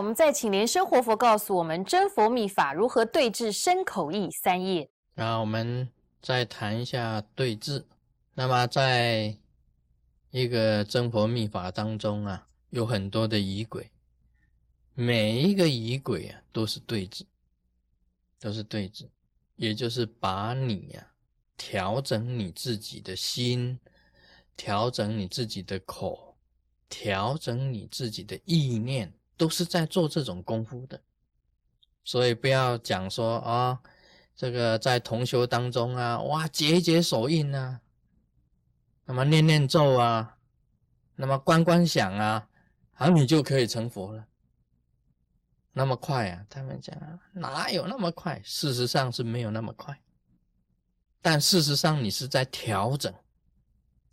我们再请莲生活佛告诉我们真佛密法如何对治身口意三业。那我们再谈一下对治。那么在一个真佛密法当中啊，有很多的仪轨，每一个仪轨啊都是对治，都是对治，也就是把你呀调整你自己的心，调整你自己的口，调整你自己的意念，都是在做这种功夫的。所以不要讲说啊，这个在同修当中啊，哇，解一解手印啊。那么念念咒啊，那么观观想啊，啊，你就可以成佛了。那么快啊？他们讲哪有那么快？事实上是没有那么快。但事实上，你是在调整，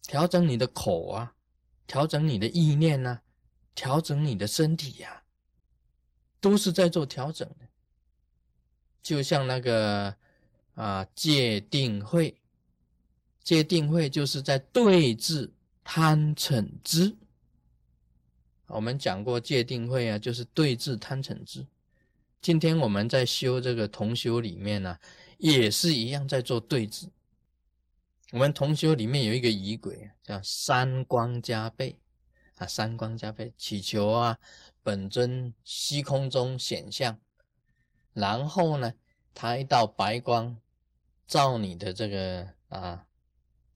调整你的口啊，调整你的意念呐，调整你的身体呀，都是在做调整的。就像那个啊戒定慧。戒定慧就是在对治贪嗔痴。我们讲过戒定慧啊，就是对治贪嗔痴。今天我们在修这个同修里面呢，也是一样在做对治。我们同修里面有一个仪轨叫三光加倍啊，三光加倍祈求啊，本尊虚空中显象，然后呢，它一道白光照你的这个啊。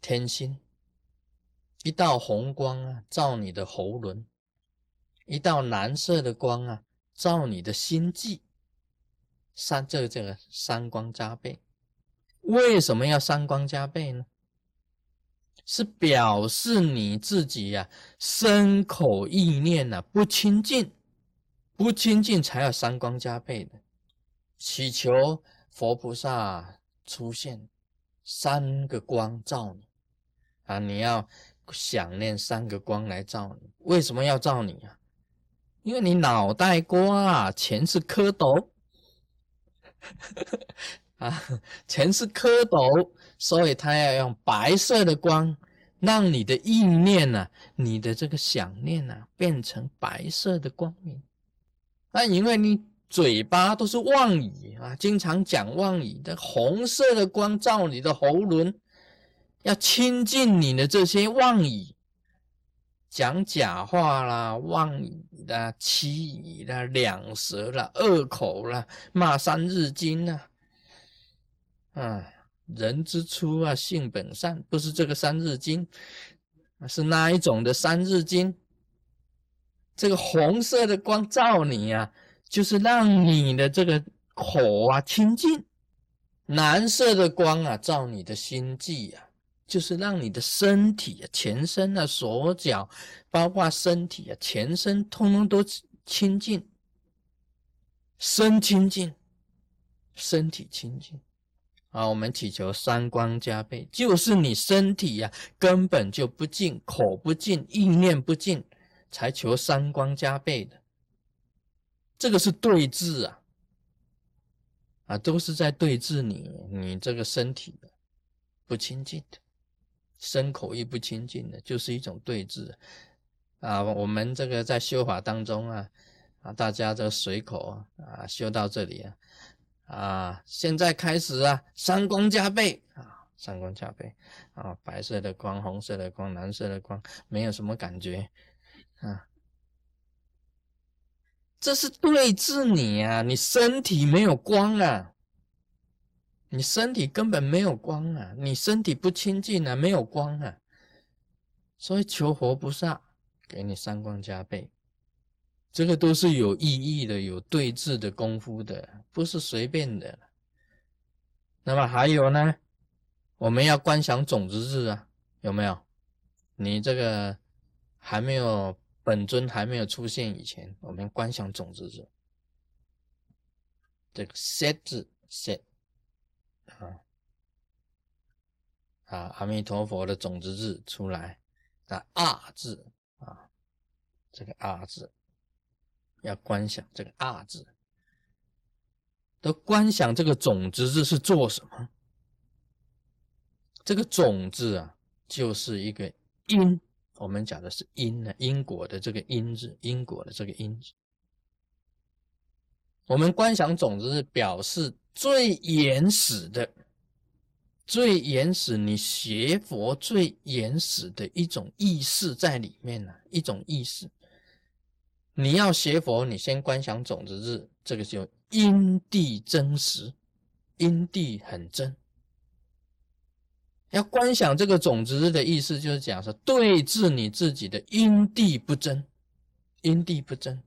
天心，一道红光啊，照你的喉轮；一道蓝色的光啊，照你的心际。三这个这个三光加倍，为什么要三光加倍呢？是表示你自己呀，身口意念呐不清净，不清净才要三光加倍的，祈求佛菩萨出现三个光照你。啊！你要想念三个光来照你，为什么要照你啊？因为你脑袋瓜啊全是蝌蚪 啊，全是蝌蚪，所以他要用白色的光，让你的意念呢，你的这个想念呢，变成白色的光明。那因为你嘴巴都是妄语啊，经常讲妄语的，红色的光照你的喉轮。要清净你的这些妄语，讲假话啦、妄语啦、欺语啦、两舌啦、恶口啦、骂三日经啦，嗯，人之初啊，性本善，不是这个三日经，是哪一种的三日经？这个红色的光照你啊，就是让你的这个口啊清净；蓝色的光啊，照你的心际啊。就是让你的身体啊，全身啊，手脚，包括身体啊，全身通通都清净，身清净，身体清净啊。我们祈求三光加倍，就是你身体呀根本就不净，口不净，意念不净，才求三光加倍的。这个是对治啊，啊，都是在对治你，你这个身体的不清净的。身口意不清净的，就是一种对峙啊！我们这个在修法当中啊，啊，大家这随口啊，修到这里啊，啊，现在开始啊，三光加倍啊，三光加倍啊，白色的光、红色的光、蓝色的光，没有什么感觉啊，这是对治你啊，你身体没有光啊。你身体根本没有光啊！你身体不清净啊，没有光啊，所以求佛菩萨给你三光加倍，这个都是有意义的，有对峙的功夫的，不是随便的。那么还有呢，我们要观想种子日啊，有没有？你这个还没有本尊还没有出现以前，我们观想种子日，这个 set 字 set。啊啊！阿弥陀佛的种子字出来，那二字啊，这个二字要观想这个二字，都观想这个种子字是做什么？这个种子啊，就是一个因，我们讲的是因呢，因果的这个因字，因果的这个因字。我们观想种子是表示最原始的、最原始你学佛最原始的一种意识在里面呢，一种意识。你要学佛，你先观想种子日，这个就因地真实，因地很真。要观想这个种子日的意思，就是讲说对治你自己的因地不真，因地不真，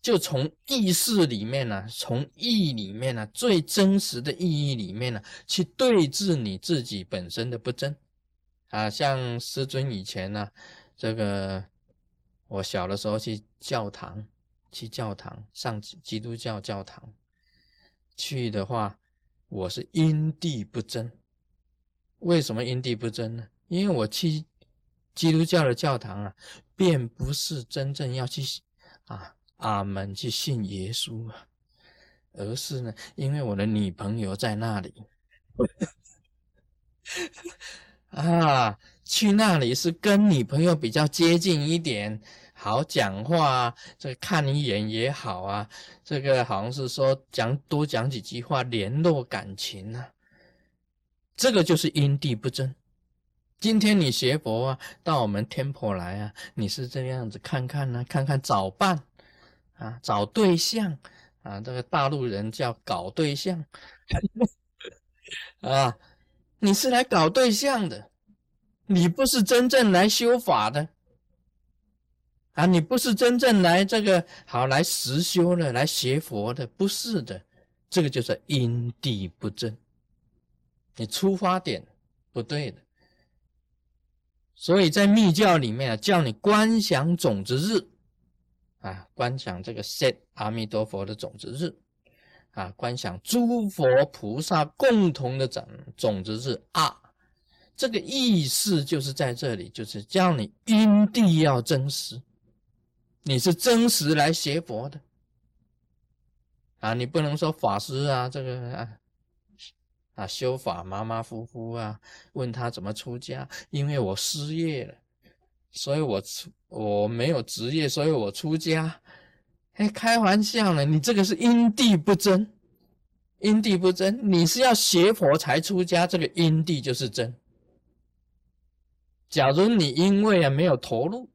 就从意识里面呢，从意里面呢，最真实的意义里面呢，去对治你自己本身的不真。啊，像师尊以前呢，这个我小的时候去教堂，去教堂上基督教教堂，去的话，我是因地不争。为什么因地不争呢？因为我去基督教的教堂啊，并不是真正要去啊阿门去信耶稣啊，而是呢，因为我的女朋友在那里 啊，去那里是跟女朋友比较接近一点，好讲话啊，这看一眼也好啊，这个好像是说讲多讲几句话，联络感情啊。这个就是因地不真。今天你学佛啊，到我们天婆来啊，你是这样子看看呢，看看找伴啊，找对象啊，这个大陆人叫搞对象 啊，你是来搞对象的，你不是真正来修法的啊，你不是真正来这个好来实修的，来学佛的，不是的，这个就是因地不正。你出发点不对的，所以在密教里面啊，叫你观想种子日。啊，观想这个 set 阿弥陀佛的种子日。啊，观想诸佛菩萨共同的种种子日。啊，这个意思就是在这里，就是叫你因地要真实，你是真实来学佛的啊，你不能说法师啊，这个啊。啊，修法马马虎虎啊，问他怎么出家？因为我失业了，所以我出我没有职业，所以我出家。哎，开玩笑呢，你这个是因地不真，因地不真，你是要学佛才出家，这个因地就是真。假如你因为啊没有投入，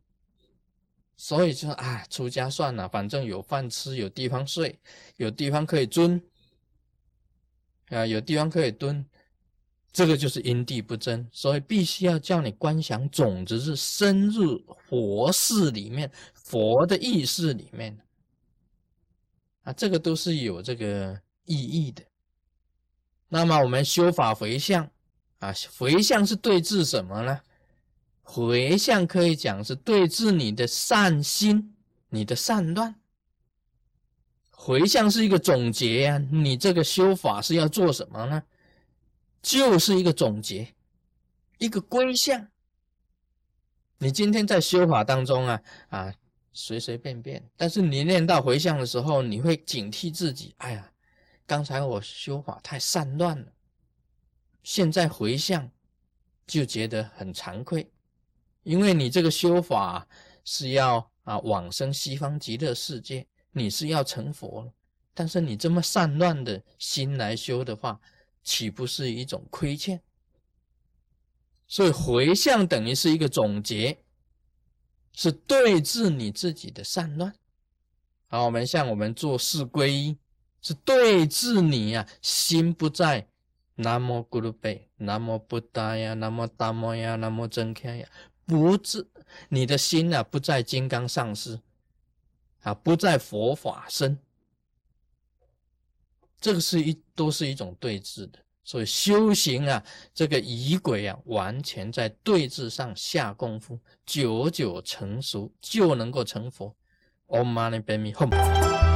所以就啊出家算了，反正有饭吃，有地方睡，有地方可以蹲。啊，有地方可以蹲，这个就是因地不真，所以必须要叫你观想种子是深入佛事里面，佛的意识里面啊，这个都是有这个意义的。那么我们修法回向啊，回向是对治什么呢？回向可以讲是对治你的善心，你的善乱。回向是一个总结呀，你这个修法是要做什么呢？就是一个总结，一个归向。你今天在修法当中啊啊，随随便便，但是你念到回向的时候，你会警惕自己。哎呀，刚才我修法太散乱了，现在回向就觉得很惭愧，因为你这个修法是要啊往生西方极乐世界。你是要成佛了，但是你这么散乱的心来修的话，岂不是一种亏欠？所以回向等于是一个总结，是对治你自己的散乱。好，我们像我们做四皈依，是对治你呀，心不在南无咕噜贝，南无布达呀，南无达摩呀，南无真开呀，不治你的心啊，不在金刚上师。啊，不在佛法身，这个是一都是一种对峙的，所以修行啊，这个仪轨啊，完全在对峙上下功夫，久久成熟就能够成佛。Om Mani Padme Hum。